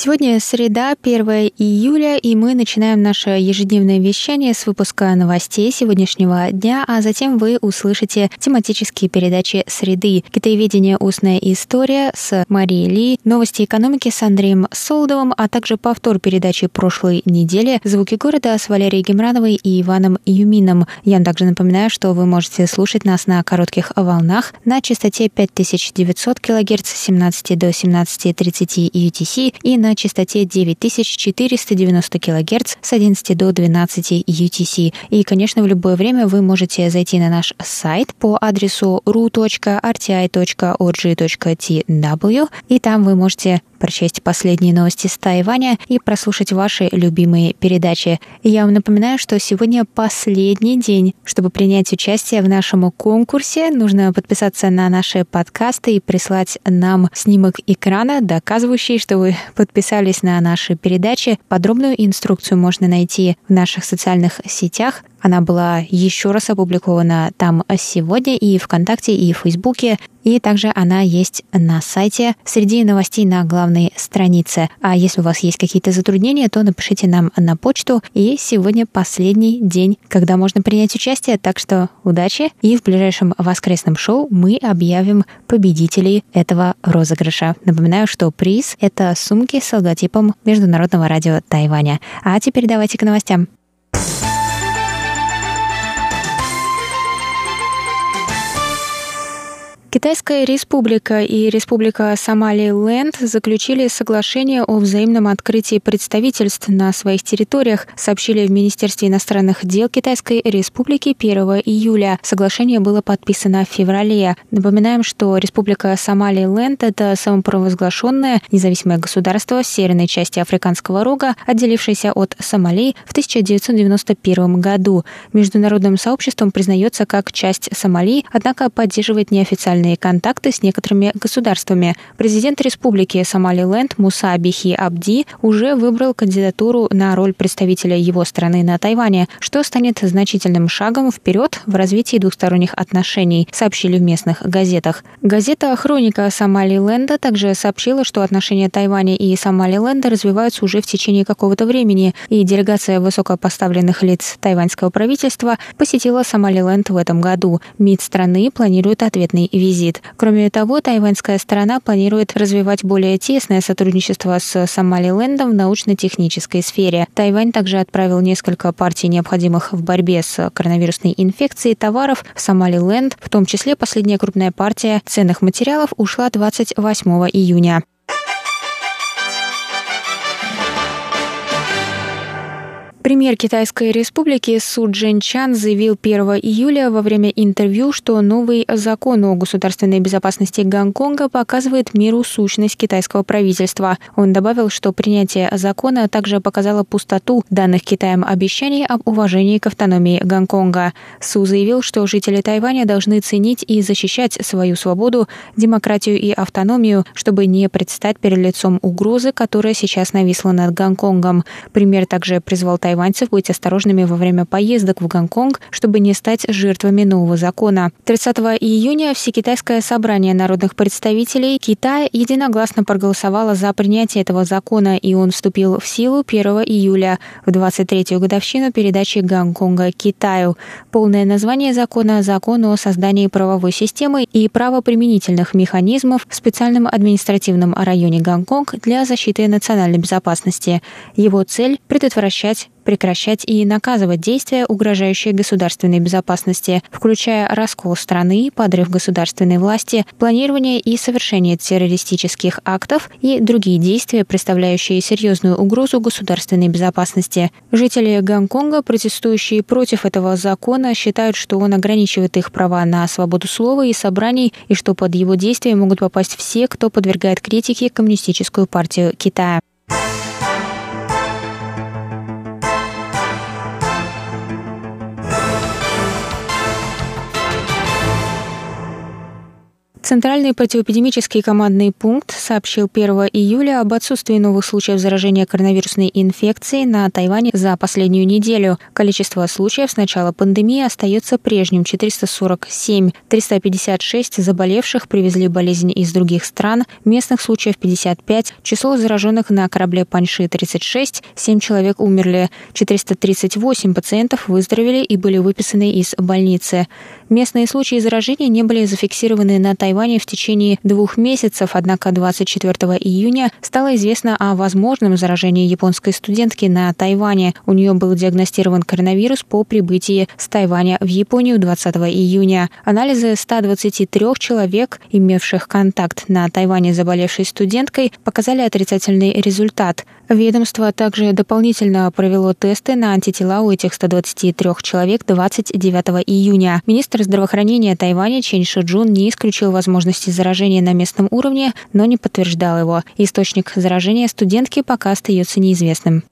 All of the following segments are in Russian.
Сегодня среда, 1 июля, и мы начинаем наше ежедневное вещание с выпуска новостей сегодняшнего дня, а затем вы услышите тематические передачи «Среды», «Китаеведение. Устная история» с Марией Ли, «Новости экономики» с Андреем Солдовым, а также повтор передачи прошлой недели «Звуки города» с Валерией Гемрановой и Иваном Юмином. Я вам также напоминаю, что вы можете слушать нас на коротких волнах на частоте 5900 кГц с 17 до 17.30 UTC и на на частоте 9490 кГц с 11 до 12 UTC. И, конечно, в любое время вы можете зайти на наш сайт по адресу ru.rti.org.tw, и там вы можете прочесть последние новости с Тайваня и прослушать ваши любимые передачи. Я вам напоминаю, что сегодня последний день. Чтобы принять участие в нашем конкурсе, нужно подписаться на наши подкасты и прислать нам снимок экрана, доказывающий, что вы подписались на наши передачи. Подробную инструкцию можно найти в наших социальных сетях. Она была еще раз опубликована там сегодня и ВКонтакте, и в Фейсбуке. И также она есть на сайте среди новостей на главной странице. А если у вас есть какие-то затруднения, то напишите нам на почту. И сегодня последний день, когда можно принять участие. Так что удачи. И в ближайшем воскресном шоу мы объявим победителей этого розыгрыша. Напоминаю, что приз — это сумки с логотипом Международного радио Тайваня. А теперь давайте к новостям. Китайская республика и Республика Сомали-Ленд заключили соглашение о взаимном открытии представительств на своих территориях, сообщили в Министерстве иностранных дел Китайской республики 1 июля. Соглашение было подписано в феврале. Напоминаем, что Республика Сомали-Ленд – это самопровозглашенное независимое государство в северной части Африканского рога, отделившееся от Сомали в 1991 году. Международным сообществом признается как часть Сомали, однако поддерживает неофициально двусторонние контакты с некоторыми государствами. Президент Республики Сомалиленд Муса Бихи Абди уже выбрал кандидатуру на роль представителя его страны на Тайване, что станет значительным шагом вперед в развитии двухсторонних отношений, сообщили в местных газетах. Газета «Хроника Сомалиленда» также сообщила, что отношения Тайваня и Сомалиленда развиваются уже в течение какого-то времени, и делегация высокопоставленных лиц тайваньского правительства посетила Сомалиленд в этом году. МИД страны планирует ответный визит визит. Кроме того, тайваньская сторона планирует развивать более тесное сотрудничество с Сомалилендом в научно-технической сфере. Тайвань также отправил несколько партий необходимых в борьбе с коронавирусной инфекцией товаров в Сомалиленд, в том числе последняя крупная партия ценных материалов ушла 28 июня. Премьер Китайской республики Су Чан заявил 1 июля во время интервью, что новый закон о государственной безопасности Гонконга показывает миру сущность китайского правительства. Он добавил, что принятие закона также показало пустоту данных Китаем обещаний об уважении к автономии Гонконга. Су заявил, что жители Тайваня должны ценить и защищать свою свободу, демократию и автономию, чтобы не предстать перед лицом угрозы, которая сейчас нависла над Гонконгом. Премьер также призвал тайваньцев быть осторожными во время поездок в Гонконг, чтобы не стать жертвами нового закона. 30 июня Всекитайское собрание народных представителей Китая единогласно проголосовало за принятие этого закона, и он вступил в силу 1 июля, в 23-ю годовщину передачи Гонконга Китаю. Полное название закона – Закон о создании правовой системы и правоприменительных механизмов в специальном административном районе Гонконг для защиты национальной безопасности. Его цель – предотвращать прекращать и наказывать действия, угрожающие государственной безопасности, включая раскол страны, подрыв государственной власти, планирование и совершение террористических актов и другие действия, представляющие серьезную угрозу государственной безопасности. Жители Гонконга, протестующие против этого закона, считают, что он ограничивает их права на свободу слова и собраний, и что под его действия могут попасть все, кто подвергает критике Коммунистическую партию Китая. Центральный противоэпидемический командный пункт сообщил 1 июля об отсутствии новых случаев заражения коронавирусной инфекцией на Тайване за последнюю неделю. Количество случаев с начала пандемии остается прежним – 447. 356 заболевших привезли болезнь из других стран, местных случаев 55, число зараженных на корабле Паньши – 36, 7 человек умерли, 438 пациентов выздоровели и были выписаны из больницы. Местные случаи заражения не были зафиксированы на Тайване в течение двух месяцев, однако 24 июня стало известно о возможном заражении японской студентки на Тайване. У нее был диагностирован коронавирус по прибытии с Тайваня в Японию 20 июня. Анализы 123 человек, имевших контакт на Тайване с заболевшей студенткой, показали отрицательный результат. Ведомство также дополнительно провело тесты на антитела у этих 123 человек 29 июня. Министр здравоохранения Тайваня Чен Шиджун не исключил возможности заражения на местном уровне, но не подтверждал его. Источник заражения студентки пока остается неизвестным.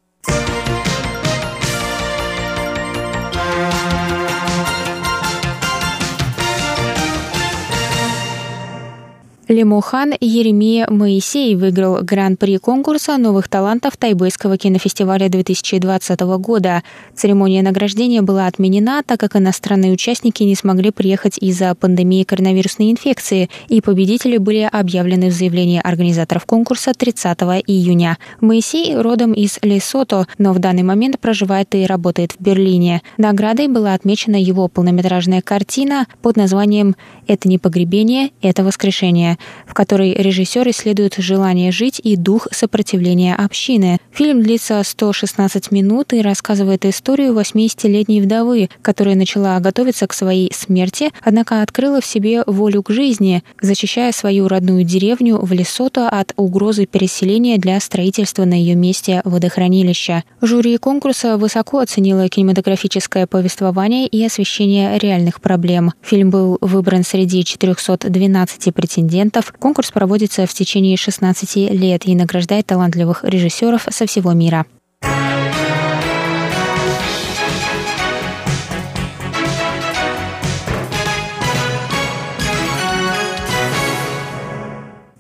Лемухан Еремия Моисей выиграл гран-при конкурса новых талантов Тайбэйского кинофестиваля 2020 года. Церемония награждения была отменена, так как иностранные участники не смогли приехать из-за пандемии коронавирусной инфекции, и победители были объявлены в заявлении организаторов конкурса 30 июня. Моисей родом из Лесото, но в данный момент проживает и работает в Берлине. Наградой была отмечена его полнометражная картина под названием «Это не погребение, это воскрешение» в которой режиссер исследует желание жить и дух сопротивления общины. Фильм длится 116 минут и рассказывает историю 80-летней вдовы, которая начала готовиться к своей смерти, однако открыла в себе волю к жизни, защищая свою родную деревню в Лесото от угрозы переселения для строительства на ее месте водохранилища. Жюри конкурса высоко оценило кинематографическое повествование и освещение реальных проблем. Фильм был выбран среди 412 претендентов талантов. Конкурс проводится в течение 16 лет и награждает талантливых режиссеров со всего мира.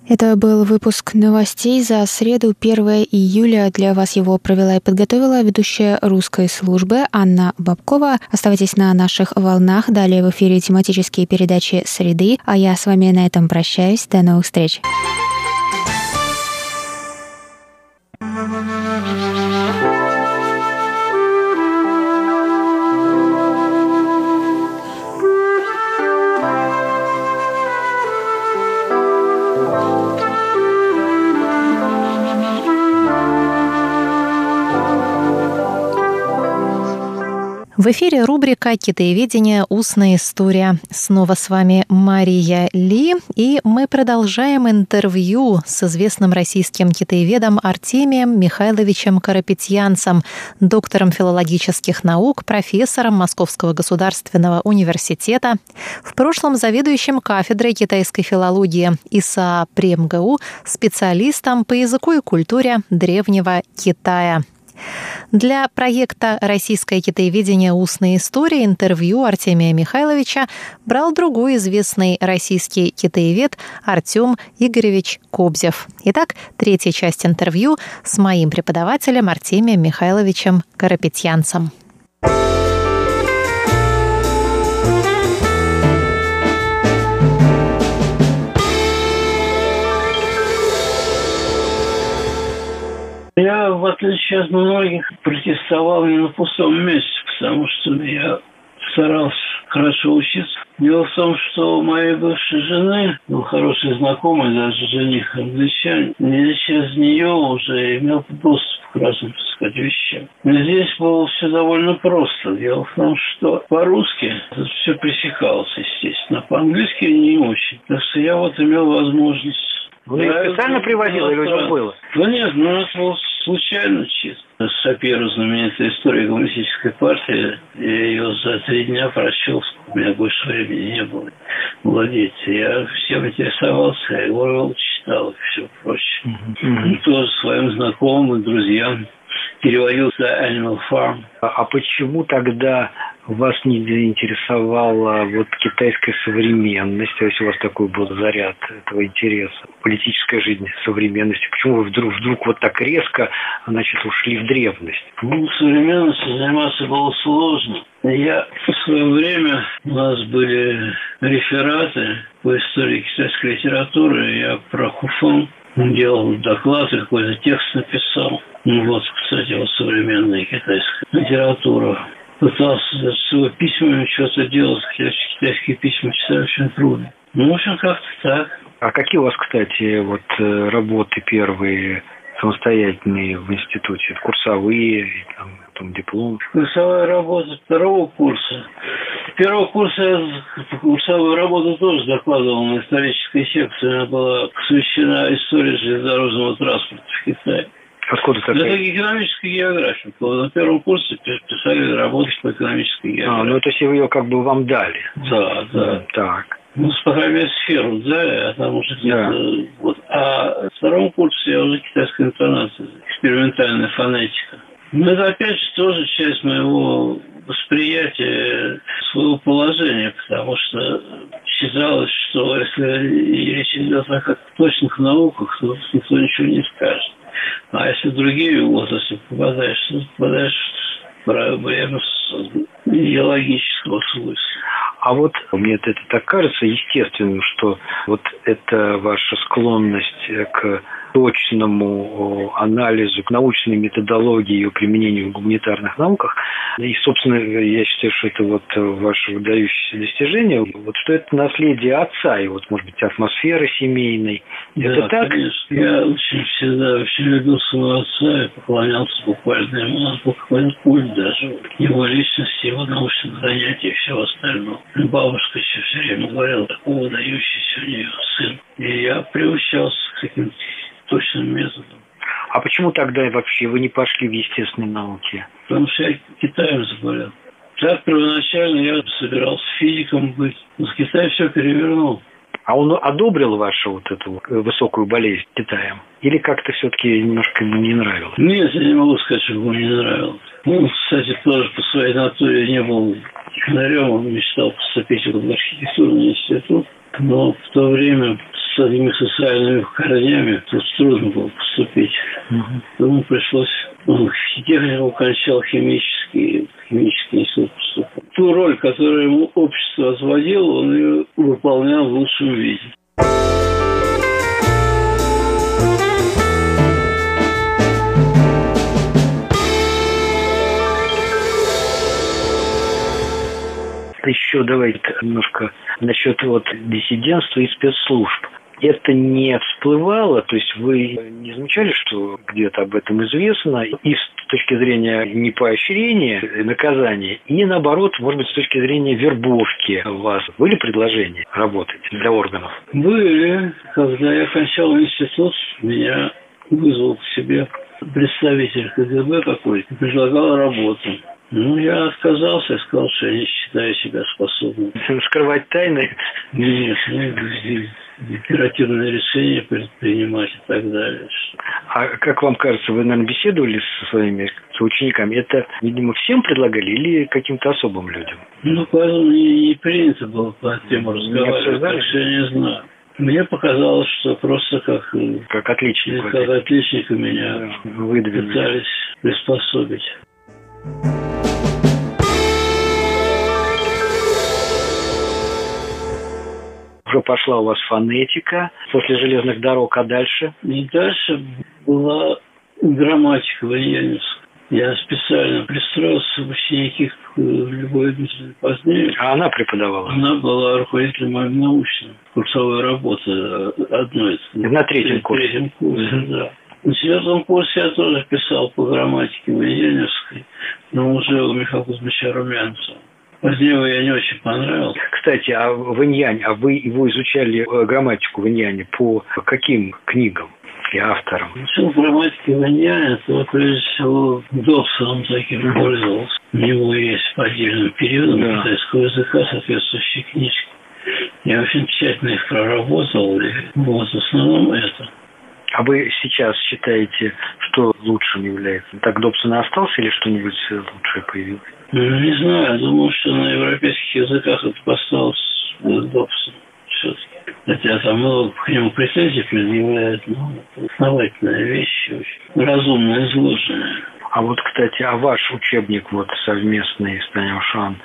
Это был выпуск новостей за среду 1 июля. Для вас его провела и подготовила ведущая русской службы Анна Бабкова. Оставайтесь на наших волнах. Далее в эфире тематические передачи «Среды». А я с вами на этом прощаюсь. До новых встреч. В эфире рубрика «Китаеведение. Устная история». Снова с вами Мария Ли, и мы продолжаем интервью с известным российским китаеведом Артемием Михайловичем Карапетьянцем, доктором филологических наук, профессором Московского государственного университета, в прошлом заведующим кафедрой китайской филологии ИСА при МГУ, специалистом по языку и культуре древнего Китая. Для проекта «Российское китаеведение. Устная история» интервью Артемия Михайловича брал другой известный российский китаевед Артем Игоревич Кобзев. Итак, третья часть интервью с моим преподавателем Артемием Михайловичем Карапетьянцем. Я, в отличие от многих, протестовал не на пустом месте, потому что я старался хорошо учиться. Дело в том, что у моей бывшей жены был хороший знакомый, даже жених англичанин. Я через нее уже имел доступ к разным, сказать, вещам. Но здесь было все довольно просто. Дело в том, что по-русски все пресекалось, естественно. По-английски не очень. Так что я вот имел возможность вы да, специально привозил или у было? Да нет, ну это было случайно чисто. Сапиру знаменитая история коммунистической партии. Я ее за три дня прочел, у меня больше времени не было владеть. Я всем интересовался, я его читал и все прочее. Mm-hmm. Тоже своим знакомым, друзьям переводил за Animal Farm. А, почему тогда вас не заинтересовала вот китайская современность, то есть у вас такой был заряд этого интереса, политическая жизнь современности. Почему вы вдруг, вдруг вот так резко, значит, ушли в древность? Ну, современностью заниматься было сложно. Я в свое время, у нас были рефераты по истории китайской литературы, я про Делал доклад, какой-то текст написал. Ну вот, кстати, вот современная китайская литература пытался с его письмами что-то делать, хотя китайские письма читать очень трудно. Ну, в общем, как-то так. А какие у вас, кстати, вот э, работы первые самостоятельные в институте? Курсовые, там, там диплом? Курсовая работа второго курса. Первого курса я курсовую работу тоже докладывал на исторической секции. Она была посвящена истории железнодорожного транспорта в Китае. Откуда такая? Это экономическая география. На первом курсе писали работы по экономической географии. А, ну то есть вы ее как бы вам дали. Да, да. Так. Ну, по крайней мере, сферу дали, а там уже. Да. Вот. А в втором курсе я уже китайская интонация, экспериментальная фонетика. Ну, это опять же тоже часть моего восприятия своего положения, потому что считалось, что если речь идет о точных науках, то никто ничего не скажет. А если другие отрасли попадаешь, то попадаешь в проблемы идеологического смысла. А вот мне это так кажется естественным, что вот эта ваша склонность к точному анализу, к научной методологии и применению в гуманитарных науках. И, собственно, я считаю, что это вот ваше выдающееся достижение, вот что это наследие отца, и вот, может быть, атмосферы семейной. Да, это так? конечно. Я очень всегда очень любил своего отца и поклонялся буквально ему. У нас был какой-то культ даже. Его личности, его научных занятий и всего остального. Бабушка еще все время говорила, такой выдающийся у нее сын. И я приучался к таким точным методом. А почему тогда вообще вы не пошли в естественные науки? Потому что я Китаем заболел. Так первоначально я собирался физиком быть. Но с Китая все перевернул. А он одобрил вашу вот эту высокую болезнь Китаем? Или как-то все-таки немножко ему не нравилось? Нет, я не могу сказать, что ему не нравилось. Он, кстати, тоже по своей натуре не был технарем. Он мечтал поступить в архитектурный институт. Но в то время с этими социальными корнями тут трудно было поступить. Угу. Ему пришлось... Он технику кончал химический, химический институт поступал. Ту роль, которую ему общество отводило, он ее выполнял в лучшем виде. Еще давайте немножко насчет вот диссидентства и спецслужб это не всплывало, то есть вы не замечали, что где-то об этом известно, и с точки зрения не поощрения, наказания, и наоборот, может быть, с точки зрения вербовки у вас были предложения работать для органов? Были. Когда я кончал институт, меня вызвал к себе представитель КГБ какой-то, предлагал работу. Ну, я отказался сказал, что я не считаю себя способным. Скрывать тайны? Нет, ну, оперативные решения предпринимать и так далее. А как вам кажется, вы, наверное, беседовали со своими соучениками? Это, видимо, всем предлагали или каким-то особым людям? Ну, поэтому не, не принято было по тему разговаривать, так что я не знаю. Мне показалось, что просто как, как отличник, как отличника меня выдвинули. пытались приспособить. Уже пошла у вас фонетика после железных дорог, а дальше? И дальше была грамматика Вальянинская. Я специально пристроился в ученики к Любой позднее. А она преподавала? Она была руководителем моим научным. Курсовой работы одной. На третьем курсе? На третьем курсе, да. На четвертом курсе я тоже писал по грамматике Вальянинской, но уже у Михаила Кузьмича Румянцева. Позднее я не очень понравился. Кстати, а в Иньяне, а вы его изучали э, грамматику в Иньяне по каким книгам? и авторам? Учил грамматики в Иньяне, то прежде всего Добсоном таким пользовался. У него есть по отдельным периодам да. китайского языка соответствующие книжки. Я очень тщательно их проработал, и вот в основном это. А вы сейчас считаете, что лучшим является? Так Добсон остался или что-нибудь лучшее появилось? Не знаю, думаю, что на европейских языках это осталось Добсон все-таки. Хотя там много к нему претензий предъявляют, но основательная вещь, очень разумно изложенная. А вот, кстати, а ваш учебник вот совместный с Таня Шан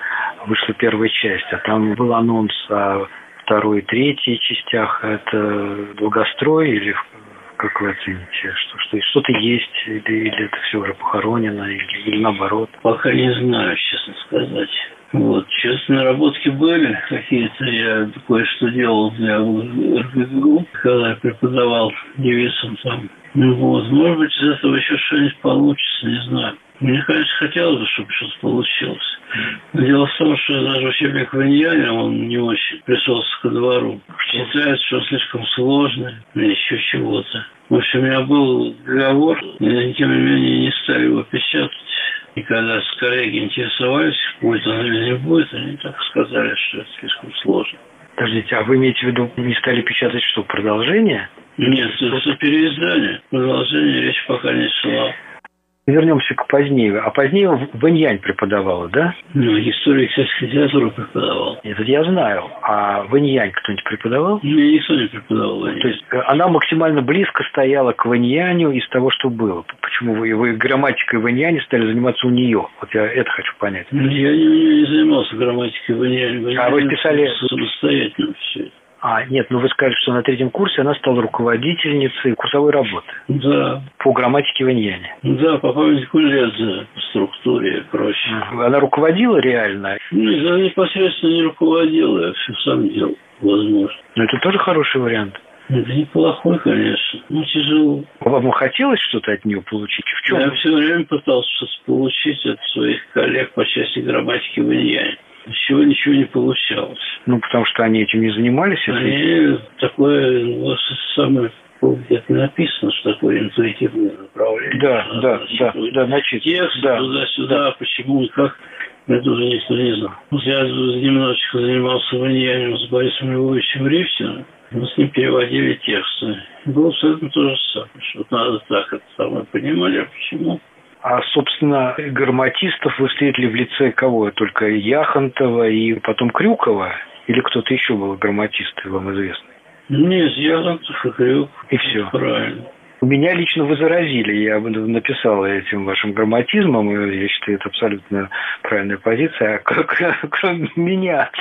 вышла первая часть, а там был анонс о второй и третьей частях. Это долгострой или как вы оцените, что, что что-то есть, или, или это все уже похоронено, или, или наоборот? Пока не знаю, честно сказать. Вот, честно, наработки были какие-то. Я кое-что делал для РГГУ, когда я преподавал девицам там. Ну вот, может быть, из этого еще что-нибудь получится, не знаю. Мне, конечно, хотелось бы, чтобы что-то получилось. Но дело в том, что даже учебник Ваньяня, он не очень присутствует ко двору. Считается, что он слишком сложный, или еще чего-то. В общем, у меня был договор, и тем не менее не стали его печатать. И когда с коллеги интересовались, будет он или не будет, они так сказали, что это слишком сложно. Подождите, а вы имеете в виду, не стали печатать что, продолжение? Нет, это переиздание. Продолжение речь пока не шла. Вернемся к позднее. А позднее Вэньянь преподавала, да? Ну, историю китайской литературы преподавал. Это я знаю. А Вэньянь кто-нибудь преподавал? Мне никто не преподавал. То есть э, она максимально близко стояла к Вэньяню из того, что было. Почему вы, вы грамматикой Вэньяня стали заниматься у нее? Вот я это хочу понять. Я не, не занимался грамматикой Вэньяня. А вы писали... Самостоятельно все это. А, нет, ну вы сказали, что на третьем курсе она стала руководительницей курсовой работы. Да. По грамматике Ваньяне. Да, по памятнику Ледзе, по структуре и прочее. Она руководила реально? Ну, она непосредственно не руководила, я все сам делал, возможно. Но это тоже хороший вариант. Это неплохой, конечно. Ну, тяжело. Вам хотелось что-то от нее получить? В чем? Я все время пытался получить от своих коллег по части грамматики Ваньяне чего ничего не получалось. Ну, потому что они этим не занимались? Они такое, ну, самое где-то написано, что такое интуитивное направление. Да, да, да, да, значит, текст да, туда-сюда, да. почему и как, это уже никто не знал. Я немножечко занимался влиянием с Борисом Львовичем Рифтиным, мы с ним переводили тексты. Было абсолютно то же самое, что надо так это самое понимали, а почему а, собственно, гарматистов вы встретили в лице кого? Только Яхонтова и потом Крюкова? Или кто-то еще был гарматист, вам известный? Нет, Яхонтов и Крюк. И все. Правильно. Меня лично вы заразили. Я написал этим вашим грамматизмом, и я считаю, это абсолютно правильная позиция. А кроме меня,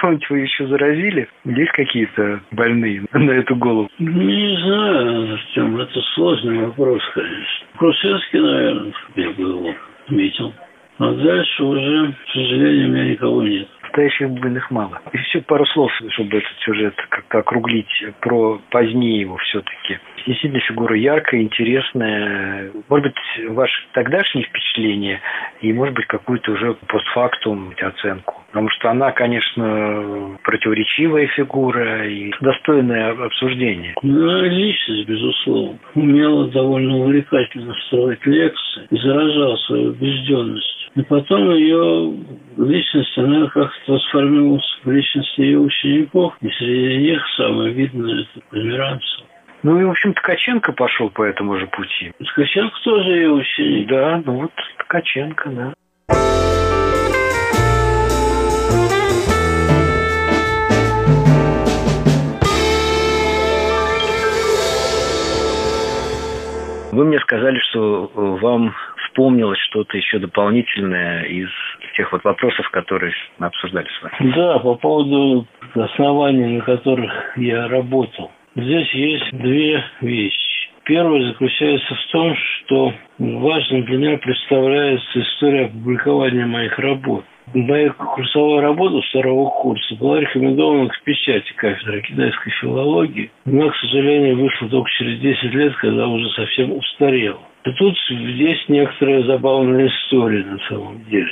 кого-нибудь вы еще заразили? Есть какие-то больные на эту голову? Не знаю, Артем, это сложный вопрос, конечно. Крушинский, наверное, я бы его отметил. А дальше уже, к сожалению, у меня никого нет настоящих больных мало. И еще пару слов, чтобы этот сюжет как-то округлить про позднее его все-таки. Действительно, фигура яркая, интересная. Может быть, ваше тогдашнее впечатление и, может быть, какую-то уже постфактум оценку. Потому что она, конечно, противоречивая фигура и достойное обсуждение. Ну, личность, безусловно. Умела довольно увлекательно строить лекции и заражала свою убежденность. И потом ее личность, она как-то трансформировалась в личность ее учеников. И среди них самое видное – это Померанцев. Ну и, в общем, Ткаченко пошел по этому же пути. Ткаченко тоже ее ученик. Да, ну вот Ткаченко, да. Вы мне сказали, что вам вспомнилось что-то еще дополнительное из тех вот вопросов, которые мы обсуждали с вами. Да, по поводу оснований, на которых я работал. Здесь есть две вещи. Первое заключается в том, что важным для меня представляется история опубликования моих работ. Моя курсовая работа второго курса была рекомендована к печати кафедры китайской филологии. Но, к сожалению, вышла только через 10 лет, когда уже совсем устарела. И тут есть некоторая забавная история на самом деле.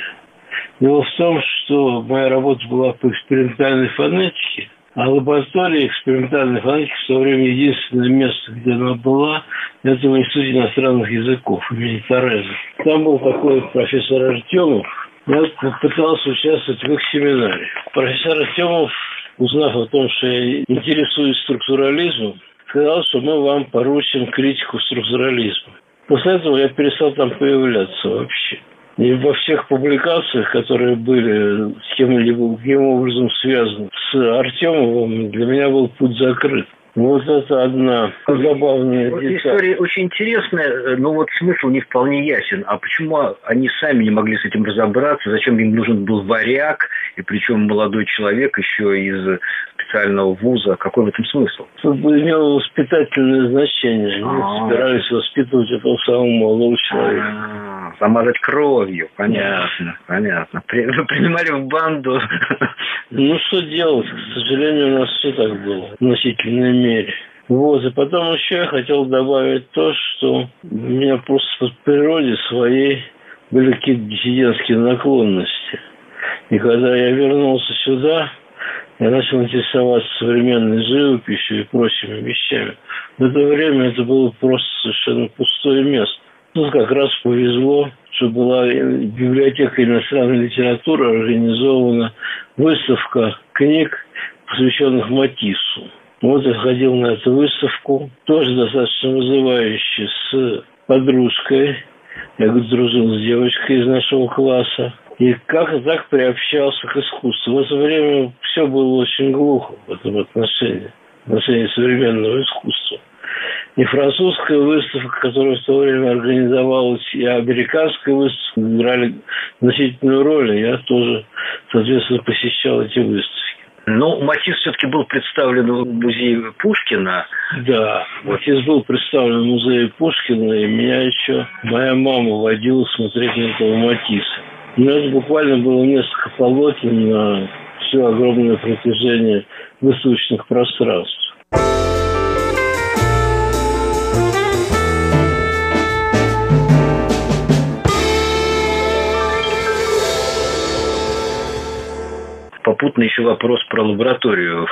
Дело в том, что моя работа была по экспериментальной фонетике, а лаборатория экспериментальной фонетики в то время единственное место, где она была, это в Институте иностранных языков имени Тореза. Там был такой профессор Артемов. Я пытался участвовать в их семинаре. Профессор Артемов, узнав о том, что я интересуюсь структурализмом, сказал, что мы вам поручим критику структурализма. После этого я перестал там появляться вообще. И во всех публикациях, которые были с кем-либо, каким образом связаны с Артемовым, для меня был путь закрыт. Вот это одна забавная вот деталь. История очень интересная, но вот смысл не вполне ясен. А почему они сами не могли с этим разобраться? Зачем им нужен был варяг, и причем молодой человек еще из специального вуза? Какой в этом смысл? Тут имело воспитательное значение. Они А-а-а. собирались воспитывать этого самого молодого человека. А-а-а. Замазать кровью. Понятно, понятно. Принимали в банду. Ну, что делать? К сожалению, у нас все так было. В значительной мере. Вот, и потом еще я хотел добавить то, что у меня просто по природе своей были какие-то диссидентские наклонности. И когда я вернулся сюда, я начал интересоваться современной живописью и прочими вещами. В это время это было просто совершенно пустое место. Тут как раз повезло, что была библиотека иностранной литературы, организована выставка книг, посвященных Матиссу. Вот я ходил на эту выставку, тоже достаточно вызывающе, с подружкой. Я дружил с девочкой из нашего класса. И как так приобщался к искусству. В это время все было очень глухо в этом отношении, в отношении современного искусства и французская выставка, которая в то время организовалась, и американская выставка играли значительную роль. Я тоже, соответственно, посещал эти выставки. Но Матисс все-таки был представлен в музее Пушкина. Да, Матисс был представлен в музее Пушкина, и меня еще моя мама водила смотреть на этого Матисса. Но это буквально было несколько полотен на все огромное протяжение выставочных пространств. попутно еще вопрос про лабораторию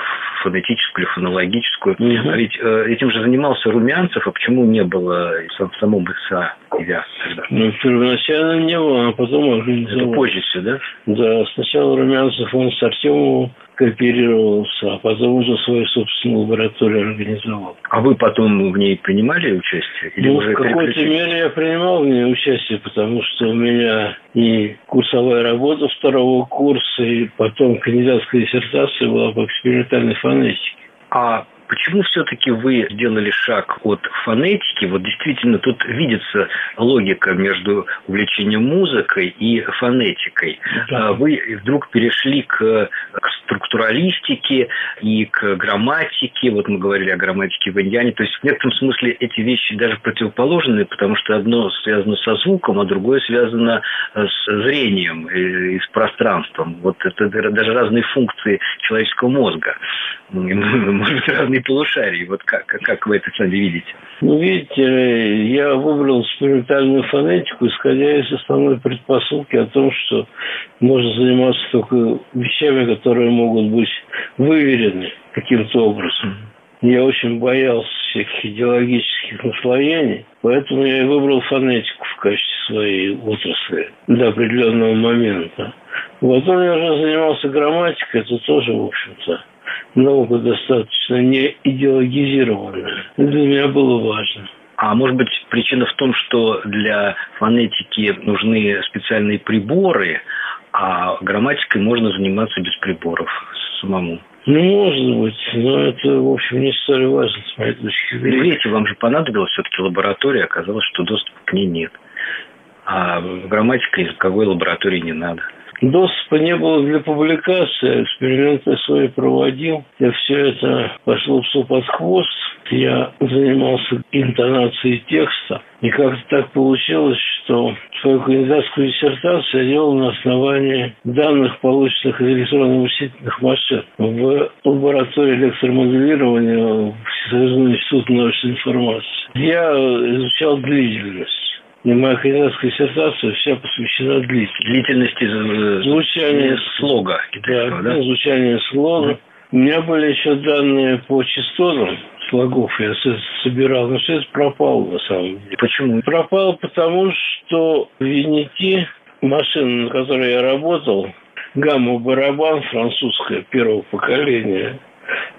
фонетическую или фонологическую. Угу. А ведь э, этим же занимался Румянцев, а почему не было в самом ИСА тебя тогда? Ну, первоначально не было, а потом организовал. Это позже все, да? Да, сначала Румянцев, он с Артемовым кооперировался, а потом уже свою собственную лабораторию организовал. А вы потом в ней принимали участие? Или ну, в какой-то мере я принимал в ней участие, потому что у меня и курсовая работа второго курса, и потом кандидатская диссертация была по экспериментальной фонетике. А Почему все-таки вы сделали шаг от фонетики? Вот действительно тут видится логика между увлечением музыкой и фонетикой. Да. А вы вдруг перешли к, к структуралистике и к грамматике. Вот мы говорили о грамматике в Индиане. То есть в некотором смысле эти вещи даже противоположны, потому что одно связано со звуком, а другое связано с зрением и с пространством. Вот это даже разные функции человеческого мозга. Может быть, разные полушарии. Вот как, как вы это сами видите? Ну, видите, я выбрал экспериментальную фонетику, исходя из основной предпосылки о том, что можно заниматься только вещами, которые могут быть выверены каким-то образом. Я очень боялся всех идеологических наслоений, поэтому я и выбрал фонетику в качестве своей отрасли до определенного момента. Потом я уже занимался грамматикой, это тоже, в общем-то, наука достаточно не идеологизированная. Это для меня было важно. А может быть, причина в том, что для фонетики нужны специальные приборы, а грамматикой можно заниматься без приборов самому? Ну, может быть, но это, в общем, не столь важно, с моей точки зрения. Видите, вам же понадобилась все-таки лаборатория, оказалось, что доступа к ней нет. А грамматика языковой лаборатории не надо. Доступа не было для публикации, эксперименты свои проводил. Я все это пошло все под хвост. Я занимался интонацией текста. И как-то так получилось, что свою кандидатскую диссертацию я делал на основании данных, полученных из электронно-вычислительных машин в лаборатории электромоделирования Всесоюзного института научной информации. Я изучал длительность. Кандидатская диссертация вся посвящена длительности. Длительности звучания слога. Да, да? звучания слога. У меня были еще данные по частотам слогов, я собирал, но все это пропало на самом деле. Почему? Пропало потому, что в Винити, машина, на которой я работал, гамма-барабан французская первого поколения,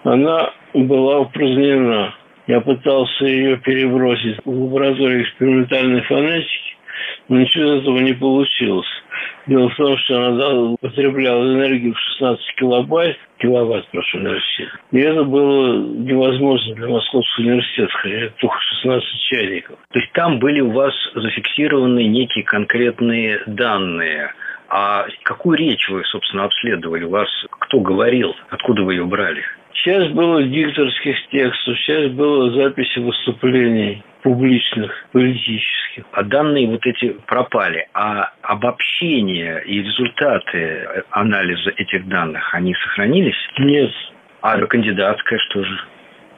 она была упразднена. Я пытался ее перебросить в лабораторию экспериментальной фонетики, но ничего из этого не получилось. Дело в том, что она потребляла энергию в 16 килобайт, киловатт, прошу прощения. И это было невозможно для Московского университета, хотя только 16 чайников. То есть там были у вас зафиксированы некие конкретные данные – а какую речь вы, собственно, обследовали? Вас кто говорил? Откуда вы ее брали? Часть было дикторских текстов, часть было записи выступлений публичных, политических. А данные вот эти пропали. А обобщение и результаты анализа этих данных, они сохранились? Нет. А кандидатская что же?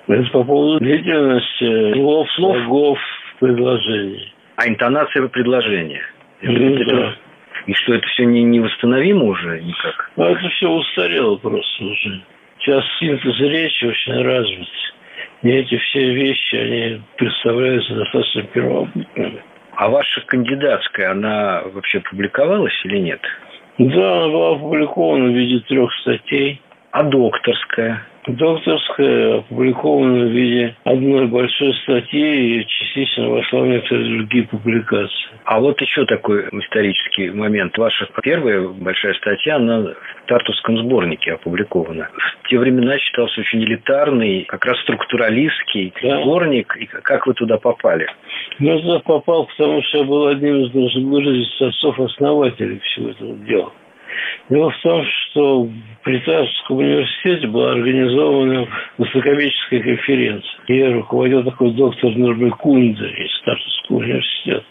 Это по поводу длительности слов, слогов, предложений. А интонация предложения? Ну, да. И что это все не, невосстановимо уже никак? Ну, это все устарело просто уже. Сейчас синтез речи очень развит. И эти все вещи, они представляются достаточно первобытными. А ваша кандидатская, она вообще публиковалась или нет? Да, она была опубликована в виде трех статей. А докторская? Докторская опубликована в виде одной большой статьи и частично вошла в некоторые другие публикации. А вот еще такой исторический момент. Ваша первая большая статья, она в Тартусском сборнике опубликована. В те времена считался очень элитарный, как раз структуралистский да. сборник. И как вы туда попали? Я туда попал, потому что я был одним из, должен выразиться, отцов-основателей всего этого дела. Дело в том, что при Тарском университете была организована высоковеческая конференция. Я руководил такой доктор Нурбек Кунда из Тарского университета.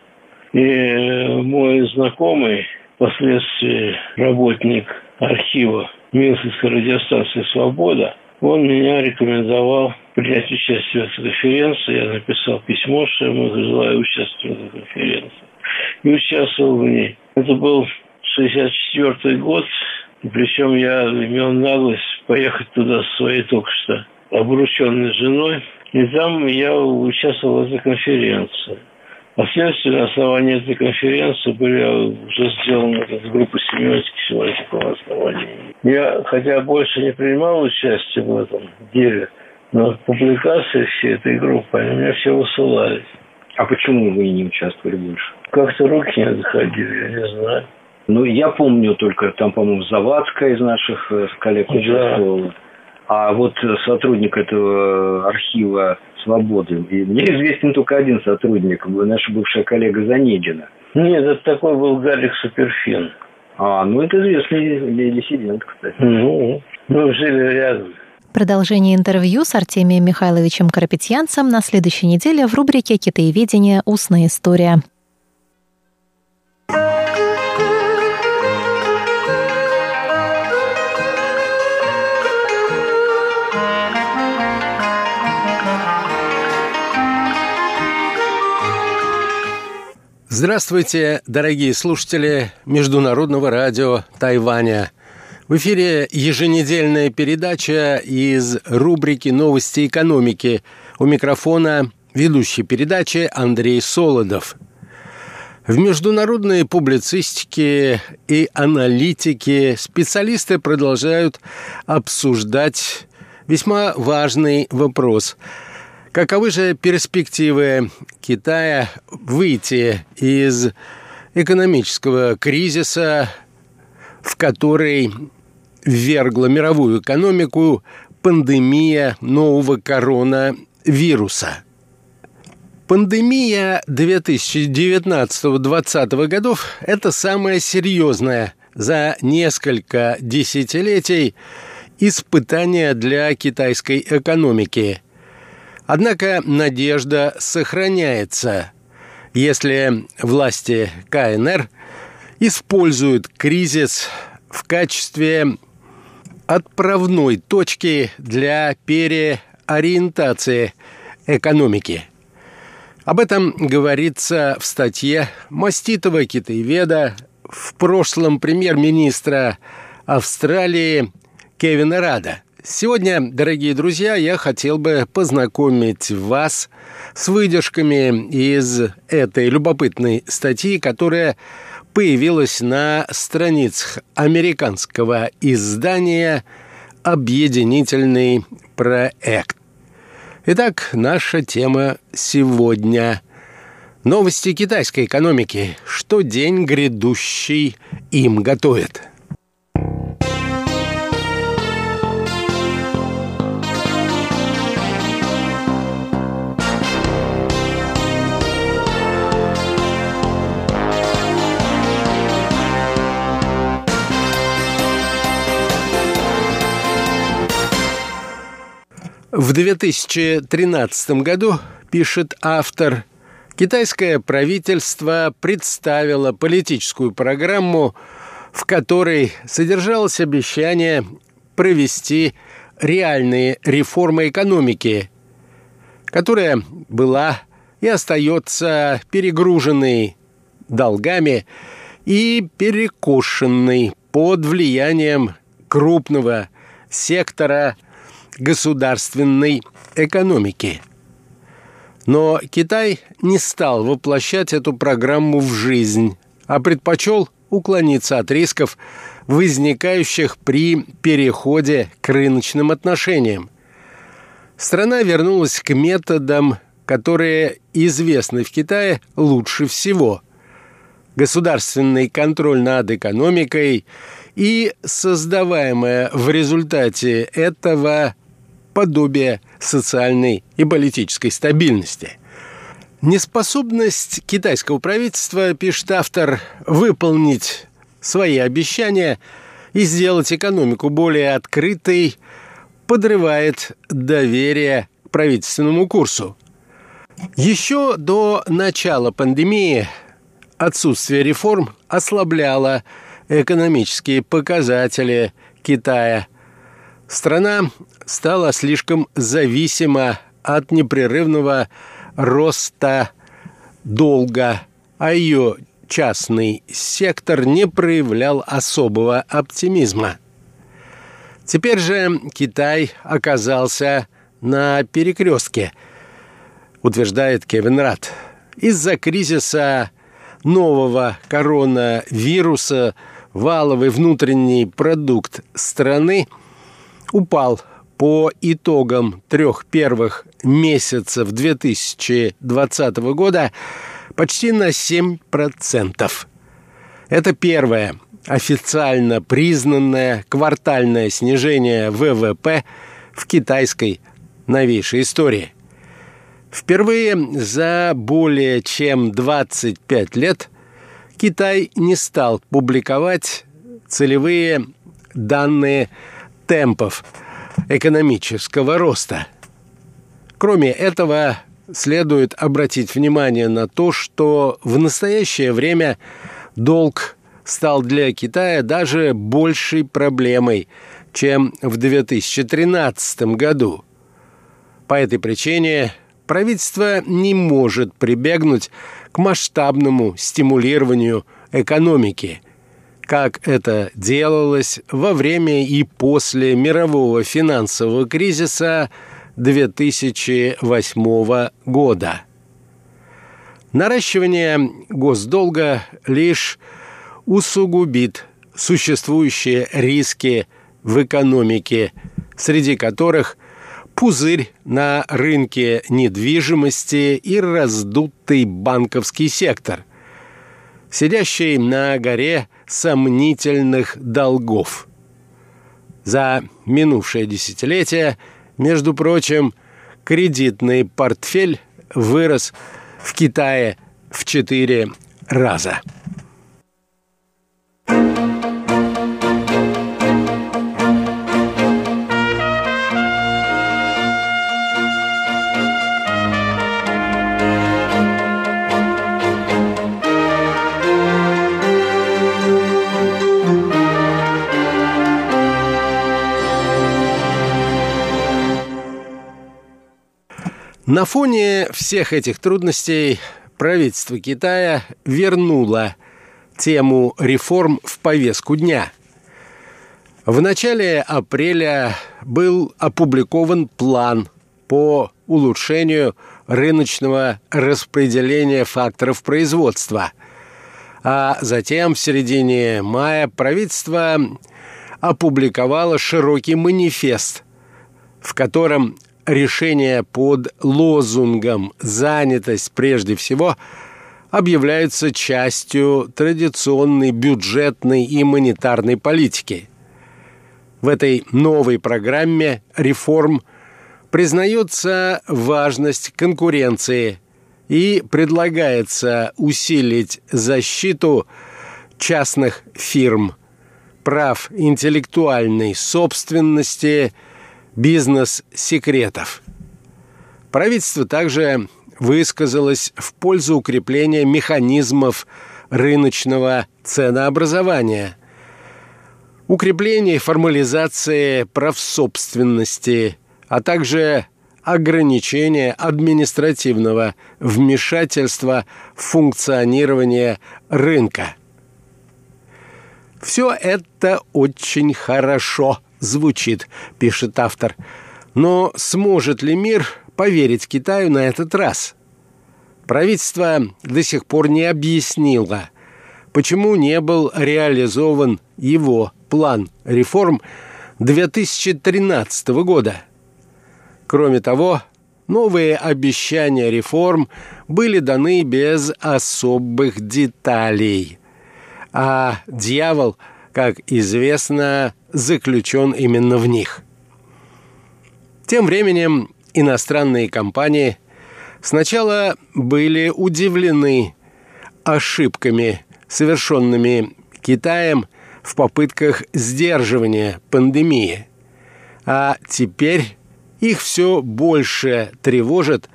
И мой знакомый, впоследствии работник архива Минской радиостанции «Свобода», он меня рекомендовал принять участие в этой конференции. Я написал письмо, что ему желаю участвовать в этой конференции. И участвовал в ней. Это был 64 год, причем я имел наглость поехать туда со своей только что обрученной женой. И там я участвовал в этой конференции. Последствия на основании этой конференции были уже сделаны с группой семиотики этих оснований. Я, хотя больше не принимал участие в этом деле, но публикации всей этой группы, они мне все высылались. А почему вы не участвовали больше? Как-то руки не доходили, я не знаю. Ну, я помню только, там, по-моему, Завадская из наших э, коллег участвовала. Да. А вот сотрудник этого архива «Свободы», и мне известен только один сотрудник, наша бывшая коллега Занедина. Нет, это такой был Гарик Суперфин. А, ну это известный диссидент, кстати. Ну, мы жили рядом. Продолжение интервью с Артемием Михайловичем Карапетьянцем на следующей неделе в рубрике «Китаеведение. Устная история». Здравствуйте, дорогие слушатели Международного радио Тайваня. В эфире еженедельная передача из рубрики «Новости экономики». У микрофона ведущий передачи Андрей Солодов. В международной публицистике и аналитике специалисты продолжают обсуждать весьма важный вопрос – Каковы же перспективы Китая выйти из экономического кризиса, в который ввергла мировую экономику пандемия нового коронавируса? Пандемия 2019-2020 годов – это самое серьезное за несколько десятилетий испытание для китайской экономики – Однако надежда сохраняется, если власти КНР используют кризис в качестве отправной точки для переориентации экономики. Об этом говорится в статье маститого китаеведа, в прошлом премьер-министра Австралии Кевина Рада – Сегодня, дорогие друзья, я хотел бы познакомить вас с выдержками из этой любопытной статьи, которая появилась на страницах американского издания «Объединительный проект». Итак, наша тема сегодня – новости китайской экономики. Что день грядущий им готовит – В 2013 году, пишет автор, китайское правительство представило политическую программу, в которой содержалось обещание провести реальные реформы экономики, которая была и остается перегруженной долгами и перекошенной под влиянием крупного сектора государственной экономики. Но Китай не стал воплощать эту программу в жизнь, а предпочел уклониться от рисков, возникающих при переходе к рыночным отношениям. Страна вернулась к методам, которые известны в Китае лучше всего. Государственный контроль над экономикой и создаваемая в результате этого подобие социальной и политической стабильности. Неспособность китайского правительства, пишет автор, выполнить свои обещания и сделать экономику более открытой подрывает доверие к правительственному курсу. Еще до начала пандемии отсутствие реформ ослабляло экономические показатели Китая. Страна стала слишком зависима от непрерывного роста долга, а ее частный сектор не проявлял особого оптимизма. Теперь же Китай оказался на перекрестке, утверждает Кевин Рад. Из-за кризиса нового коронавируса валовый внутренний продукт страны упал по итогам трех первых месяцев 2020 года почти на 7%. Это первое официально признанное квартальное снижение ВВП в китайской новейшей истории. Впервые за более чем 25 лет Китай не стал публиковать целевые данные темпов – экономического роста. Кроме этого, следует обратить внимание на то, что в настоящее время долг стал для Китая даже большей проблемой, чем в 2013 году. По этой причине правительство не может прибегнуть к масштабному стимулированию экономики – как это делалось во время и после мирового финансового кризиса 2008 года. Наращивание госдолга лишь усугубит существующие риски в экономике, среди которых пузырь на рынке недвижимости и раздутый банковский сектор, сидящий на горе сомнительных долгов. За минувшее десятилетие, между прочим, кредитный портфель вырос в Китае в четыре раза. На фоне всех этих трудностей правительство Китая вернуло тему реформ в повестку дня. В начале апреля был опубликован план по улучшению рыночного распределения факторов производства. А затем в середине мая правительство опубликовало широкий манифест, в котором решения под лозунгом «занятость прежде всего» объявляются частью традиционной бюджетной и монетарной политики. В этой новой программе реформ признается важность конкуренции и предлагается усилить защиту частных фирм, прав интеллектуальной собственности, бизнес-секретов. Правительство также высказалось в пользу укрепления механизмов рыночного ценообразования, укрепления формализации прав собственности, а также ограничения административного вмешательства в функционирование рынка. «Все это очень хорошо звучит», – пишет автор. «Но сможет ли мир поверить Китаю на этот раз. Правительство до сих пор не объяснило, почему не был реализован его план реформ 2013 года. Кроме того, новые обещания реформ были даны без особых деталей. А дьявол, как известно, заключен именно в них. Тем временем иностранные компании сначала были удивлены ошибками, совершенными Китаем в попытках сдерживания пандемии. А теперь их все больше тревожит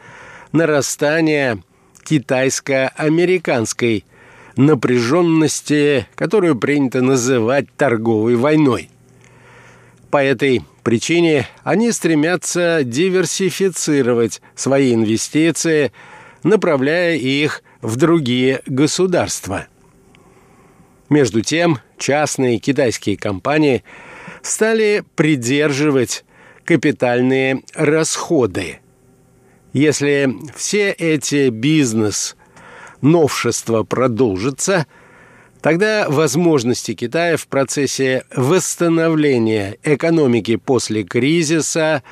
нарастание китайско-американской напряженности, которую принято называть торговой войной. По этой причине они стремятся диверсифицировать свои инвестиции, направляя их в другие государства. Между тем, частные китайские компании стали придерживать капитальные расходы. Если все эти бизнес-новшества продолжатся – Тогда возможности Китая в процессе восстановления экономики после кризиса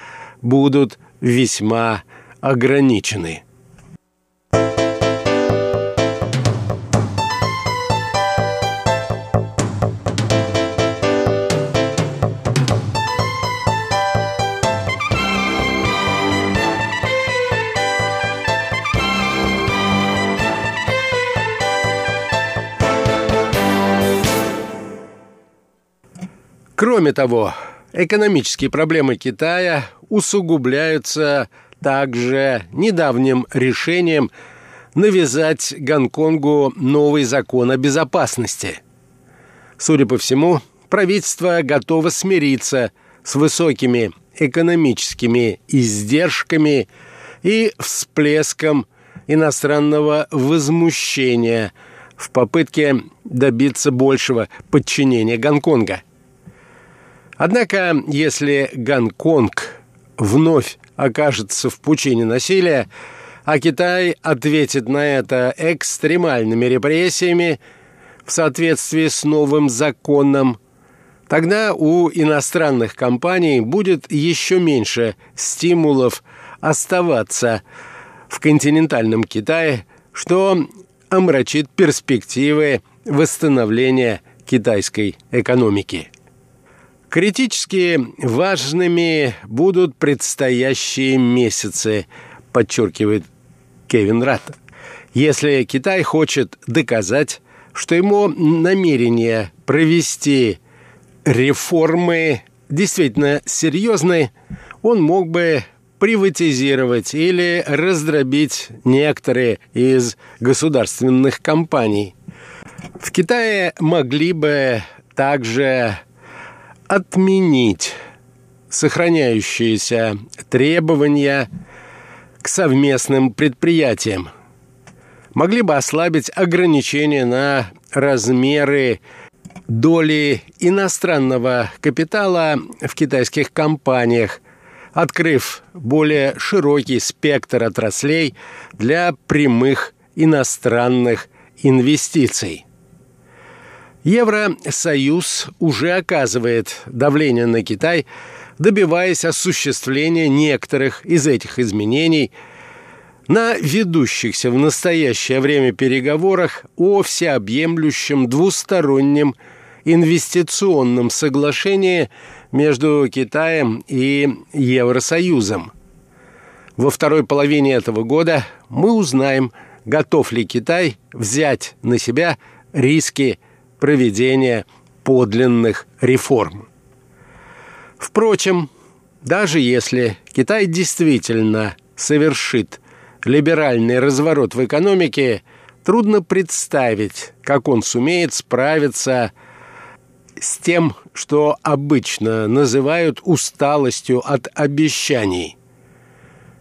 будут весьма ограничены. Кроме того, экономические проблемы Китая усугубляются также недавним решением навязать Гонконгу новый закон о безопасности. Судя по всему, правительство готово смириться с высокими экономическими издержками и всплеском иностранного возмущения в попытке добиться большего подчинения Гонконга – Однако, если Гонконг вновь окажется в пучине насилия, а Китай ответит на это экстремальными репрессиями в соответствии с новым законом, тогда у иностранных компаний будет еще меньше стимулов оставаться в континентальном Китае, что омрачит перспективы восстановления китайской экономики. Критически важными будут предстоящие месяцы, подчеркивает Кевин Ратт. Если Китай хочет доказать, что ему намерение провести реформы действительно серьезные, он мог бы приватизировать или раздробить некоторые из государственных компаний. В Китае могли бы также отменить сохраняющиеся требования к совместным предприятиям. Могли бы ослабить ограничения на размеры доли иностранного капитала в китайских компаниях, открыв более широкий спектр отраслей для прямых иностранных инвестиций. Евросоюз уже оказывает давление на Китай, добиваясь осуществления некоторых из этих изменений на ведущихся в настоящее время переговорах о всеобъемлющем двустороннем инвестиционном соглашении между Китаем и Евросоюзом. Во второй половине этого года мы узнаем, готов ли Китай взять на себя риски проведения подлинных реформ. Впрочем, даже если Китай действительно совершит либеральный разворот в экономике, трудно представить, как он сумеет справиться с тем, что обычно называют усталостью от обещаний.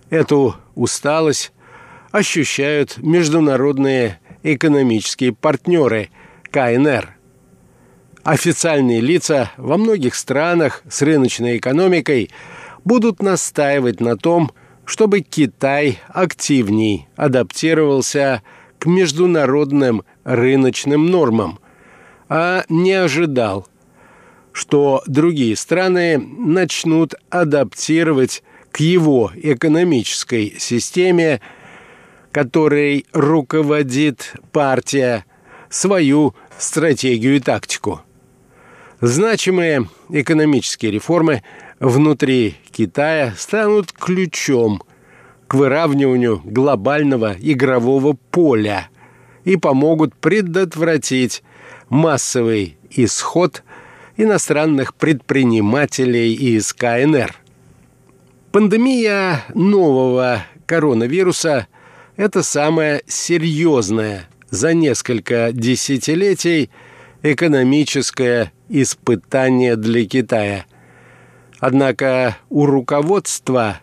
Эту усталость ощущают международные экономические партнеры КНР. Официальные лица во многих странах с рыночной экономикой будут настаивать на том, чтобы Китай активней адаптировался к международным рыночным нормам, а не ожидал, что другие страны начнут адаптировать к его экономической системе, которой руководит партия, свою стратегию и тактику. Значимые экономические реформы внутри Китая станут ключом к выравниванию глобального игрового поля и помогут предотвратить массовый исход иностранных предпринимателей из КНР. Пандемия нового коронавируса – это самое серьезное за несколько десятилетий экономическое испытание для Китая. Однако у руководства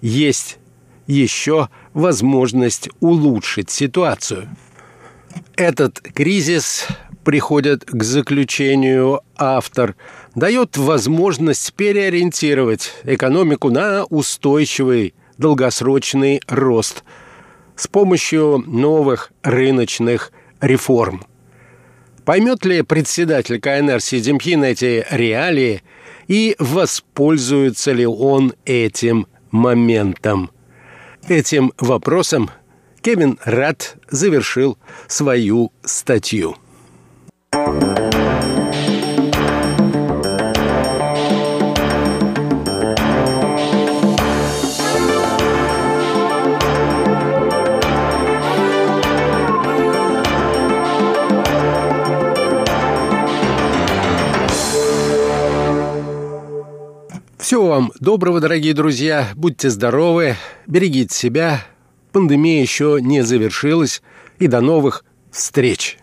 есть еще возможность улучшить ситуацию. Этот кризис приходит к заключению автор, дает возможность переориентировать экономику на устойчивый долгосрочный рост с помощью новых рыночных реформ. Поймет ли председатель КНР Си Цзиньпин эти реалии и воспользуется ли он этим моментом? Этим вопросом Кевин Рад завершил свою статью. Всего вам доброго, дорогие друзья. Будьте здоровы, берегите себя. Пандемия еще не завершилась. И до новых встреч!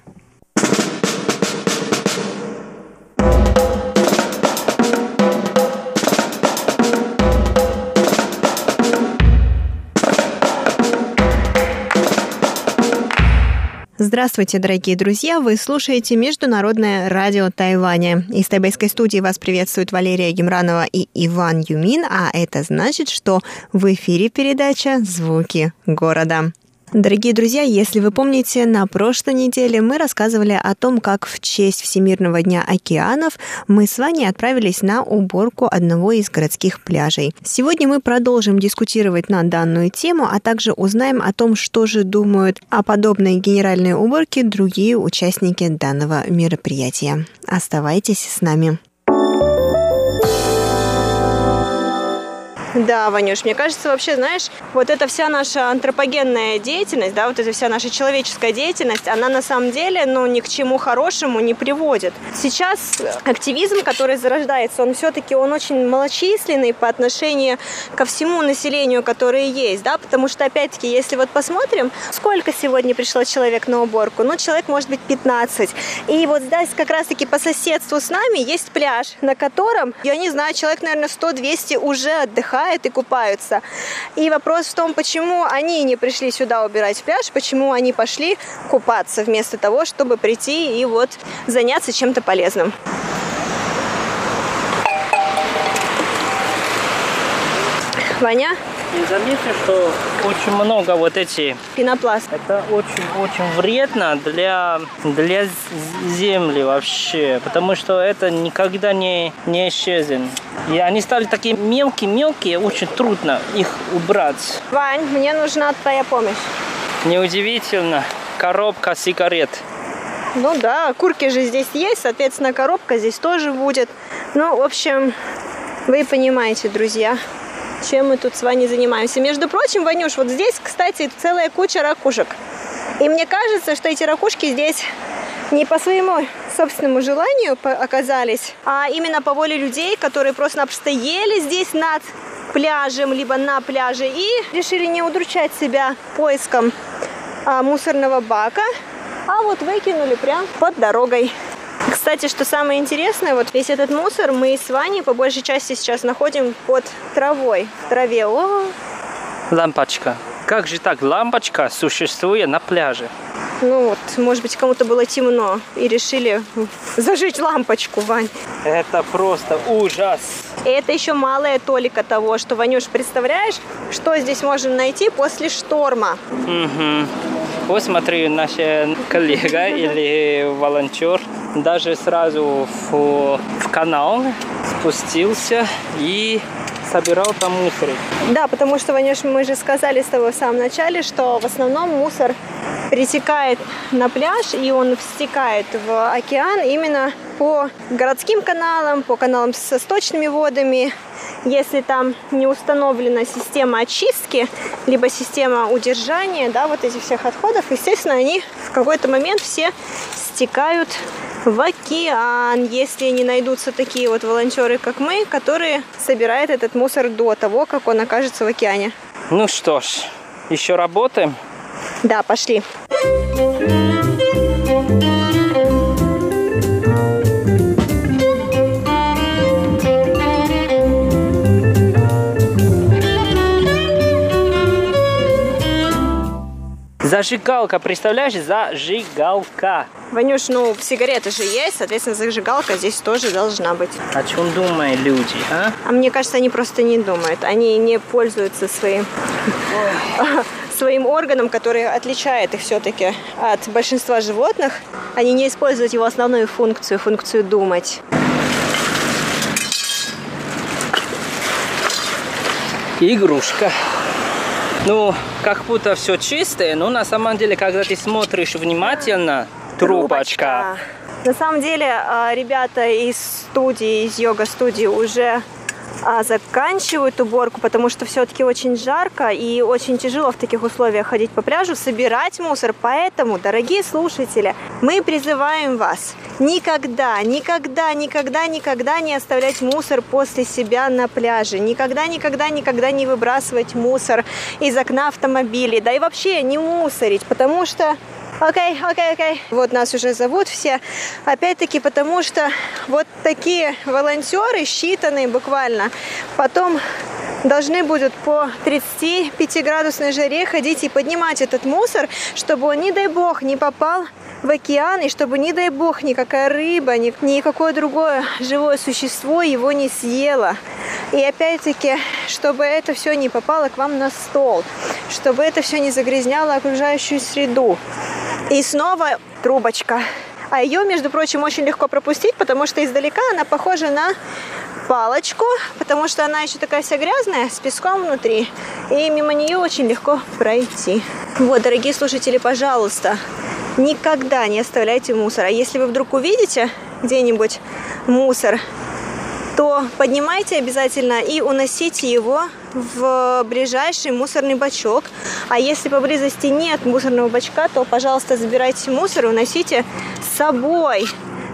Здравствуйте, дорогие друзья! Вы слушаете Международное радио Тайваня. Из тайбэйской студии вас приветствуют Валерия Гемранова и Иван Юмин, а это значит, что в эфире передача «Звуки города». Дорогие друзья, если вы помните, на прошлой неделе мы рассказывали о том, как в честь Всемирного дня океанов мы с вами отправились на уборку одного из городских пляжей. Сегодня мы продолжим дискутировать на данную тему, а также узнаем о том, что же думают о подобной генеральной уборке другие участники данного мероприятия. Оставайтесь с нами. Да, Ванюш, мне кажется, вообще, знаешь, вот эта вся наша антропогенная деятельность, да, вот эта вся наша человеческая деятельность, она на самом деле, ну, ни к чему хорошему не приводит. Сейчас активизм, который зарождается, он все-таки, он очень малочисленный по отношению ко всему населению, которое есть, да, потому что, опять-таки, если вот посмотрим, сколько сегодня пришло человек на уборку, ну, человек может быть 15. И вот здесь как раз-таки по соседству с нами есть пляж, на котором, я не знаю, человек, наверное, 100-200 уже отдыхает, отдыхают и купаются. И вопрос в том, почему они не пришли сюда убирать пляж, почему они пошли купаться вместо того, чтобы прийти и вот заняться чем-то полезным. Ваня, И заметьте, что очень много вот эти... Пенопласт. Это очень-очень вредно для, для земли вообще, потому что это никогда не, не исчезнет. И они стали такие мелкие-мелкие, очень трудно их убрать. Вань, мне нужна твоя помощь. Неудивительно. Коробка сигарет. Ну да, курки же здесь есть, соответственно, коробка здесь тоже будет. Ну, в общем, вы понимаете, друзья, чем мы тут с вами занимаемся. Между прочим, Ванюш, вот здесь, кстати, целая куча ракушек. И мне кажется, что эти ракушки здесь не по своему собственному желанию оказались, а именно по воле людей, которые просто-напросто ели здесь над пляжем, либо на пляже, и решили не удручать себя поиском а, мусорного бака, а вот выкинули прям под дорогой. Кстати, что самое интересное, вот весь этот мусор мы с Ваней по большей части сейчас находим под травой. В траве. О! Лампочка. Как же так лампочка существует на пляже? Ну вот, может быть, кому-то было темно и решили зажечь лампочку, Вань. Это просто ужас. И это еще малая толика того, что, Ванюш, представляешь, что здесь можем найти после шторма? Угу. Вот смотри, наш коллега или волонтер даже сразу в, в канал спустился и собирал там мусор. Да, потому что, Ванюш, мы же сказали с тобой в самом начале, что в основном мусор пересекает на пляж и он стекает в океан именно по городским каналам, по каналам со сточными водами. Если там не установлена система очистки, либо система удержания, да, вот этих всех отходов, естественно, они в какой-то момент все стекают в океан, если не найдутся такие вот волонтеры, как мы, которые собирают этот мусор до того, как он окажется в океане. Ну что ж, еще работаем. Да, пошли. Зажигалка, представляешь, зажигалка. Ванюш, ну сигареты же есть, соответственно, зажигалка здесь тоже должна быть. О чем думают люди, а? А мне кажется, они просто не думают. Они не пользуются своим своим органом, который отличает их все-таки от большинства животных. Они не используют его основную функцию, функцию думать. Игрушка. Ну, как будто все чистое, но на самом деле, когда ты смотришь внимательно, трубочка. трубочка. На самом деле, а, ребята из студии, из йога-студии уже а, заканчивают уборку, потому что все-таки очень жарко и очень тяжело в таких условиях ходить по пляжу, собирать мусор. Поэтому, дорогие слушатели, мы призываем вас никогда, никогда, никогда, никогда не оставлять мусор после себя на пляже. Никогда, никогда, никогда не выбрасывать мусор из окна автомобиля. Да и вообще не мусорить, потому что Окей, окей, окей. Вот нас уже зовут все. Опять-таки потому, что вот такие волонтеры, считанные буквально, потом должны будут по 35-градусной жаре ходить и поднимать этот мусор, чтобы он, не дай бог, не попал в океан, и чтобы, не дай бог, никакая рыба, ни, никакое другое живое существо его не съело. И опять-таки, чтобы это все не попало к вам на стол, чтобы это все не загрязняло окружающую среду. И снова трубочка. А ее, между прочим, очень легко пропустить, потому что издалека она похожа на палочку, потому что она еще такая вся грязная, с песком внутри. И мимо нее очень легко пройти. Вот, дорогие слушатели, пожалуйста, никогда не оставляйте мусор. А если вы вдруг увидите где-нибудь мусор, то поднимайте обязательно и уносите его в ближайший мусорный бачок. А если поблизости нет мусорного бачка, то, пожалуйста, забирайте мусор и уносите с собой.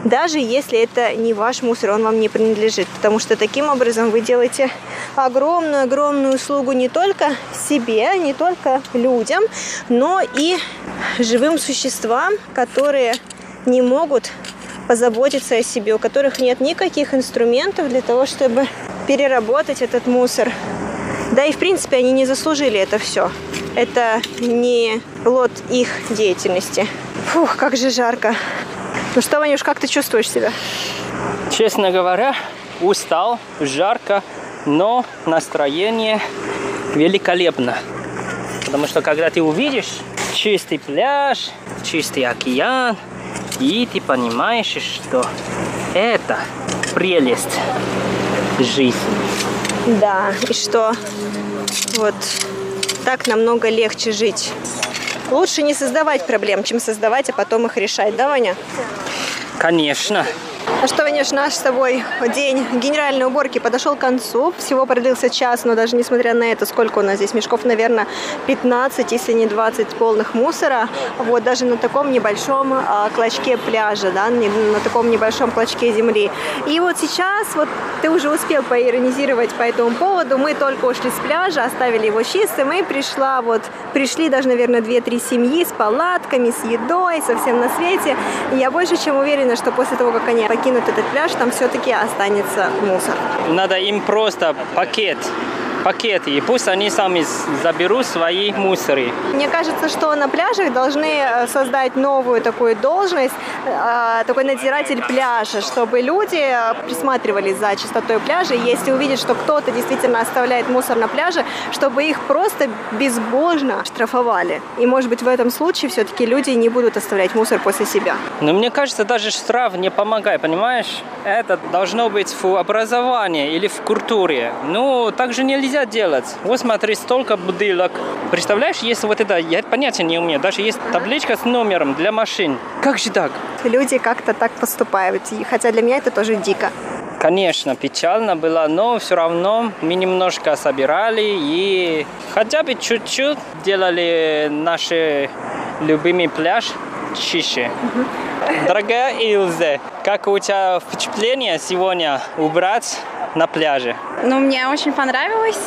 Даже если это не ваш мусор, он вам не принадлежит. Потому что таким образом вы делаете огромную-огромную услугу не только себе, не только людям, но и живым существам, которые не могут позаботиться о себе, у которых нет никаких инструментов для того, чтобы переработать этот мусор. Да и в принципе они не заслужили это все. Это не плод их деятельности. Фух, как же жарко. Ну что, Ванюш, как ты чувствуешь себя? Честно говоря, устал, жарко, но настроение великолепно. Потому что когда ты увидишь чистый пляж, чистый океан, и ты понимаешь, что это прелесть жизни. Да, и что вот так намного легче жить. Лучше не создавать проблем, чем создавать, а потом их решать, да, Ваня? Конечно. А что, Ванюш, наш с тобой день генеральной уборки подошел к концу. Всего продлился час, но даже несмотря на это, сколько у нас здесь мешков, наверное, 15, если не 20 полных мусора. Вот даже на таком небольшом а, клочке пляжа, да, на таком небольшом клочке земли. И вот сейчас, вот ты уже успел поиронизировать по этому поводу. Мы только ушли с пляжа, оставили его чистым, и пришла вот, пришли даже, наверное, 2-3 семьи с палатками, с едой, совсем на свете. И я больше чем уверена, что после того, как они покинут этот пляж, там все-таки останется мусор. Надо им просто пакет пакеты, и пусть они сами заберут свои мусоры. Мне кажется, что на пляжах должны э, создать новую такую должность, э, такой надзиратель пляжа, чтобы люди э, присматривались за чистотой пляжа. Если увидят, что кто-то действительно оставляет мусор на пляже, чтобы их просто безбожно штрафовали. И, может быть, в этом случае все-таки люди не будут оставлять мусор после себя. Но мне кажется, даже штраф не помогает, понимаешь? Это должно быть в образовании или в культуре. Ну, также нельзя нельзя делать. Вот смотри, столько бутылок. Представляешь, если вот это, я понятия не умею, даже есть табличка с номером для машин. Как же так? Люди как-то так поступают, хотя для меня это тоже дико. Конечно, печально было, но все равно мы немножко собирали и хотя бы чуть-чуть делали наш любимый пляж чище. Дорогая Илзе, как у тебя впечатление сегодня убрать на пляже? Ну, мне очень понравилось,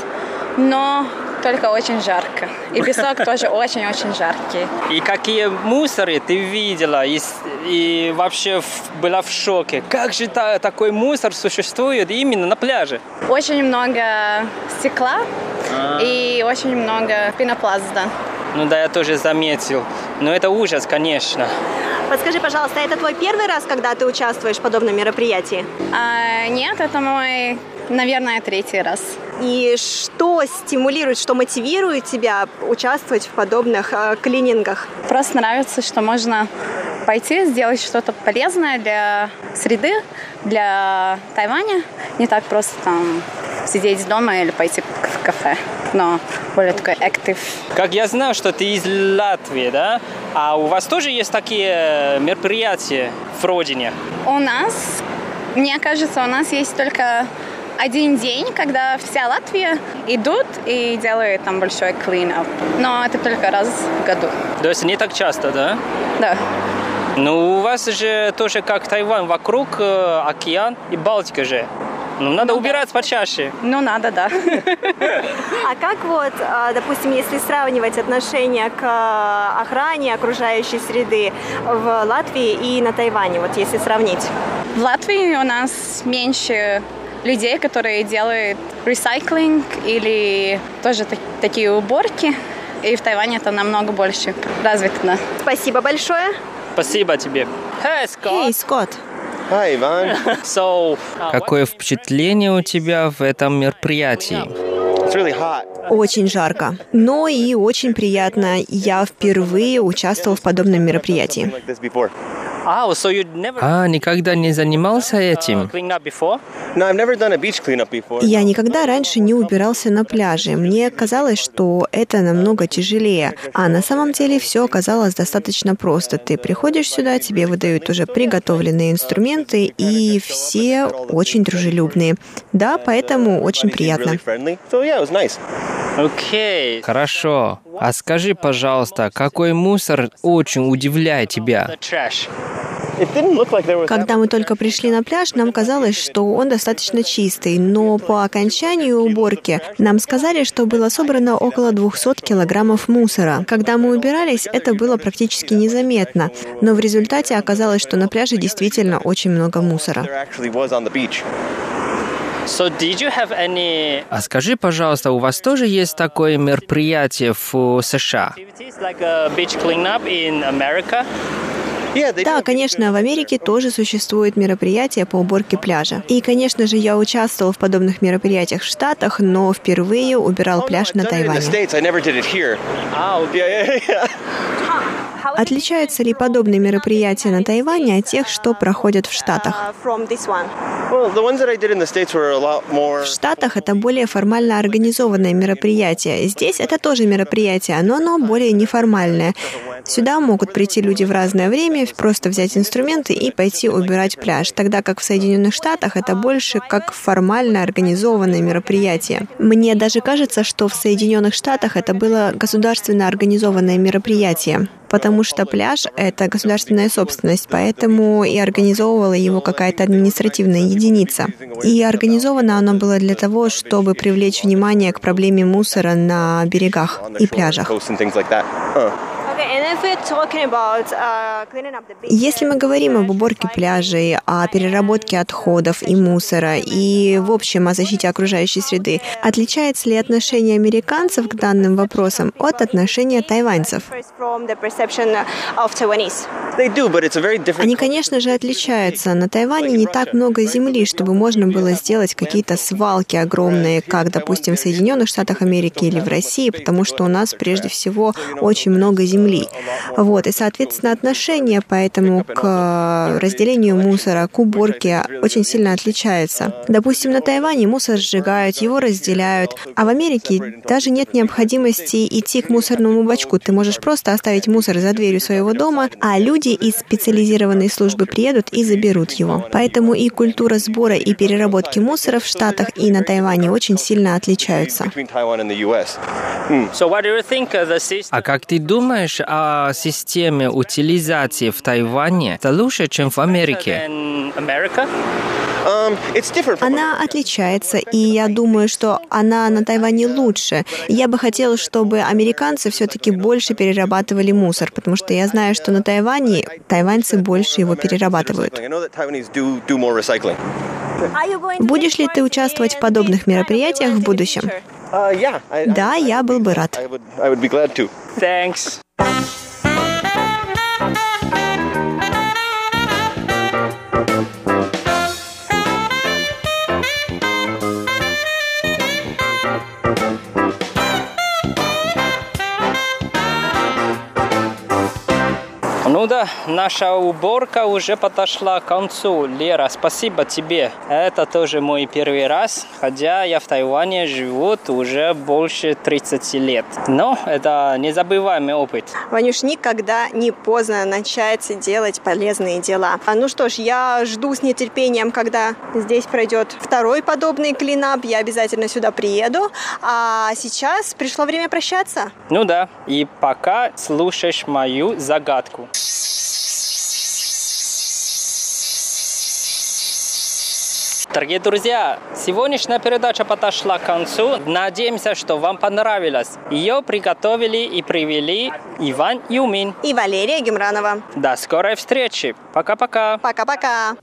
но только очень жарко. И песок тоже очень-очень жаркий. И какие мусоры ты видела и, и вообще была в шоке. Как же та, такой мусор существует именно на пляже? Очень много стекла А-а-а. и очень много пенопласта. Ну да, я тоже заметил. Но это ужас, конечно. Подскажи, пожалуйста, это твой первый раз, когда ты участвуешь в подобном мероприятии? А, нет, это мой, наверное, третий раз. И что стимулирует, что мотивирует тебя участвовать в подобных э, клинингах? Просто нравится, что можно пойти сделать что-то полезное для среды, для Тайваня. Не так просто там сидеть дома или пойти в кафе, но более такой актив. Как я знаю, что ты из Латвии, да? А у вас тоже есть такие мероприятия в родине? У нас, мне кажется, у нас есть только один день, когда вся Латвия идут и делают там большой клин-ап. Но это только раз в году. То есть не так часто, да? Да. Ну, у вас же тоже как Тайвань, вокруг э, океан и Балтика же. Ну, надо ну, убираться да. почаще. Ну, надо, да. А как вот, а, допустим, если сравнивать отношение к а, охране окружающей среды в Латвии и на Тайване, вот если сравнить? В Латвии у нас меньше людей, которые делают ресайклинг или тоже так, такие уборки. И в Тайване это намного больше развито. Спасибо большое. Спасибо тебе. Hey, Scott. Hey, Scott. Hi, Ivan. So, какое впечатление у тебя в этом мероприятии? Очень жарко, но и очень приятно. Я впервые участвовал в подобном мероприятии. А, никогда не занимался этим? Я никогда раньше не убирался на пляже. Мне казалось, что это намного тяжелее. А на самом деле все оказалось достаточно просто. Ты приходишь сюда, тебе выдают уже приготовленные инструменты, и все очень дружелюбные. Да, поэтому очень приятно. Окей. Okay. Хорошо. А скажи, пожалуйста, какой мусор очень удивляет тебя? Когда мы только пришли на пляж, нам казалось, что он достаточно чистый, но по окончанию уборки нам сказали, что было собрано около 200 килограммов мусора. Когда мы убирались, это было практически незаметно, но в результате оказалось, что на пляже действительно очень много мусора. А скажи, пожалуйста, у вас тоже есть такое мероприятие в США? Да, конечно, в Америке тоже существует мероприятие по уборке пляжа. И, конечно же, я участвовал в подобных мероприятиях в Штатах, но впервые убирал пляж на Тайване. Отличаются ли подобные мероприятия на Тайване от тех, что проходят в Штатах? В Штатах это более формально организованное мероприятие. Здесь это тоже мероприятие, но оно более неформальное. Сюда могут прийти люди в разное время, просто взять инструменты и пойти убирать пляж, тогда как в Соединенных Штатах это больше как формально организованное мероприятие. Мне даже кажется, что в Соединенных Штатах это было государственно организованное мероприятие потому что пляж — это государственная собственность, поэтому и организовывала его какая-то административная единица. И организовано оно было для того, чтобы привлечь внимание к проблеме мусора на берегах и пляжах. Uh, Если мы говорим об уборке пляжей, о переработке отходов и мусора и, в общем, о защите окружающей среды, отличается ли отношение американцев к данным вопросам от отношения тайваньцев? Они, конечно же, отличаются. На Тайване не так много земли, чтобы можно было сделать какие-то свалки огромные, как, допустим, в Соединенных Штатах Америки или в России, потому что у нас прежде всего очень много земли. Вот, и, соответственно, отношение поэтому к разделению мусора, к уборке очень сильно отличается. Допустим, на Тайване мусор сжигают, его разделяют, а в Америке даже нет необходимости идти к мусорному бачку. Ты можешь просто оставить мусор за дверью своего дома, а люди из специализированной службы приедут и заберут его. Поэтому и культура сбора и переработки мусора в Штатах и на Тайване очень сильно отличаются. А как ты думаешь о системе утилизации в Тайване это лучше, чем в Америке? Um, она отличается, и я думаю, что она на Тайване лучше. Я бы хотела, чтобы американцы все-таки больше перерабатывали мусор, потому что я знаю, что на Тайване тайваньцы больше его перерабатывают. Будешь ли ты участвовать в подобных мероприятиях в будущем? Uh, да, я был бы рад. Thanks. Thank you. Ну да, наша уборка уже подошла к концу. Лера, спасибо тебе. Это тоже мой первый раз, хотя я в Тайване живу уже больше 30 лет. Но это незабываемый опыт. Ванюш, никогда не поздно начать делать полезные дела. А Ну что ж, я жду с нетерпением, когда здесь пройдет второй подобный клинап. Я обязательно сюда приеду. А сейчас пришло время прощаться. Ну да, и пока слушаешь мою загадку. Дорогие друзья, сегодняшняя передача подошла к концу. Надеемся, что вам понравилось. Ее приготовили и привели Иван Юмин и Валерия Гемранова. До скорой встречи. Пока-пока. Пока-пока.